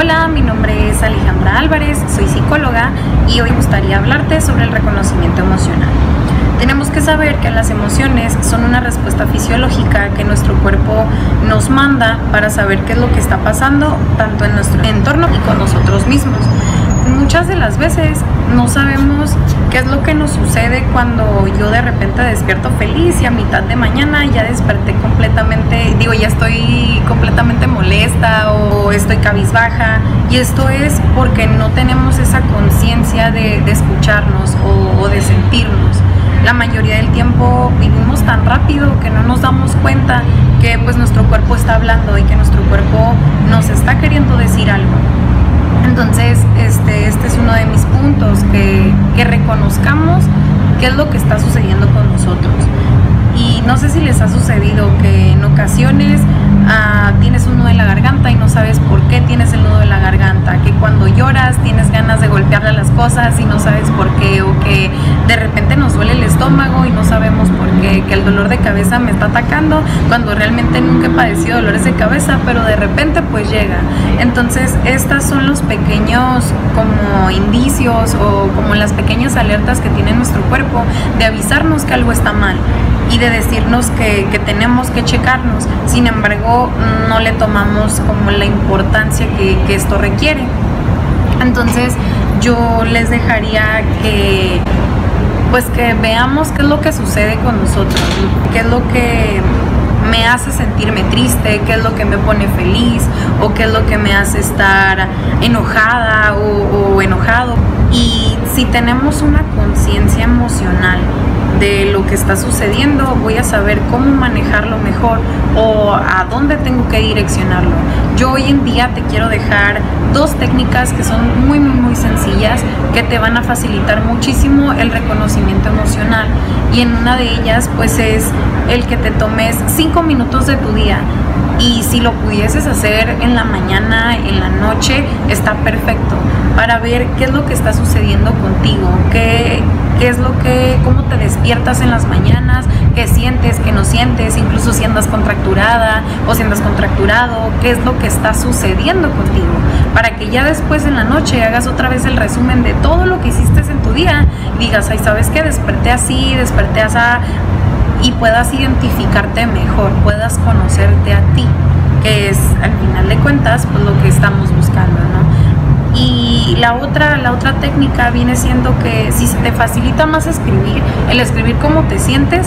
Hola, mi nombre es Alejandra Álvarez, soy psicóloga y hoy gustaría hablarte sobre el reconocimiento emocional. Tenemos que saber que las emociones son una respuesta fisiológica que nuestro cuerpo nos manda para saber qué es lo que está pasando tanto en nuestro entorno y con nosotros mismos muchas de las veces no sabemos qué es lo que nos sucede cuando yo de repente despierto feliz y a mitad de mañana ya desperté completamente, digo, ya estoy completamente molesta o estoy cabizbaja. Y esto es porque no tenemos esa conciencia de, escucharnos o, o de sentirnos. La mayoría del tiempo vivimos tan rápido que no nos damos cuenta que pues nuestro cuerpo está hablando y que nuestro cuerpo nos está queriendo decir algo. Entonces, es que, reconozcamos qué es lo que está sucediendo con nosotros. Y no sé si les ha sucedido que en ocasiones ah, tienes un nudo en la garganta y no sabes por qué tienes el nudo en la garganta, que cuando lloras tienes ganas de golpearle las cosas y no sabes por qué, o que de repente nos duele el estómago y no sabemos que el dolor de cabeza me está atacando cuando realmente nunca he padecido dolores de cabeza, pero de repente pues llega. Entonces estas son los pequeños como indicios o como las pequeñas alertas que tiene nuestro cuerpo de avisarnos que algo está mal y de decirnos que, tenemos que checarnos. Sin embargo, no le tomamos como la importancia que, que esto requiere. Entonces, yo les dejaría que pues que veamos qué es lo que sucede con nosotros, qué es lo que me hace sentirme triste, qué es lo que me pone feliz o qué es lo que me hace estar enojada o, o enojado. Y si tenemos una conciencia emocional de lo que está sucediendo, voy a saber cómo manejarlo mejor o a dónde tengo que direccionarlo. Yo hoy en día te quiero dejar dos técnicas que son muy muy muy sencillas que te van a facilitar muchísimo el reconocimiento emocional y en una de ellas pues es el que te tomes cinco minutos de tu día y si lo pudieses hacer en la mañana, en la noche, está perfecto para ver qué es lo que está sucediendo contigo, qué, qué es lo que, cómo te despiertas en las mañanas, qué sientes, qué no sientes, incluso si andas contracturada o si andas contracturado, qué es lo que está sucediendo contigo, para que ya después en la noche hagas otra vez el resumen de todo lo que hiciste en tu día digas, ay, ¿sabes qué? Desperté así, desperté así, y puedas identificarte mejor, puedas conocerte a ti, que es al final de cuentas pues lo que estamos. Y la otra, la otra técnica viene siendo que si se te facilita más escribir, el escribir cómo te sientes,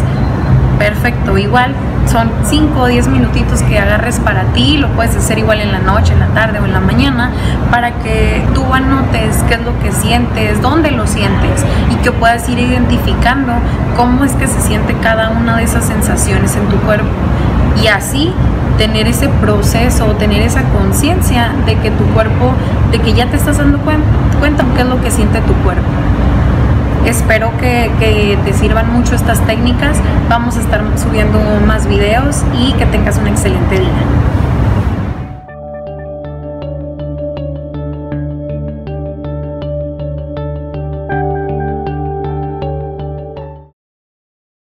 perfecto, igual son 5 o 10 minutitos que agarres para ti, lo puedes hacer igual en la noche, en la tarde o en la mañana, para que tú anotes qué es lo que sientes, dónde lo sientes y que puedas ir identificando cómo es que se siente cada una de esas sensaciones en tu cuerpo. Y así tener ese proceso, tener esa conciencia de que tu cuerpo, de que ya te estás dando cuenta, cuenta qué es lo que siente tu cuerpo. Espero que, que, te sirvan mucho estas técnicas. Vamos a estar subiendo más videos y que tengas un excelente día.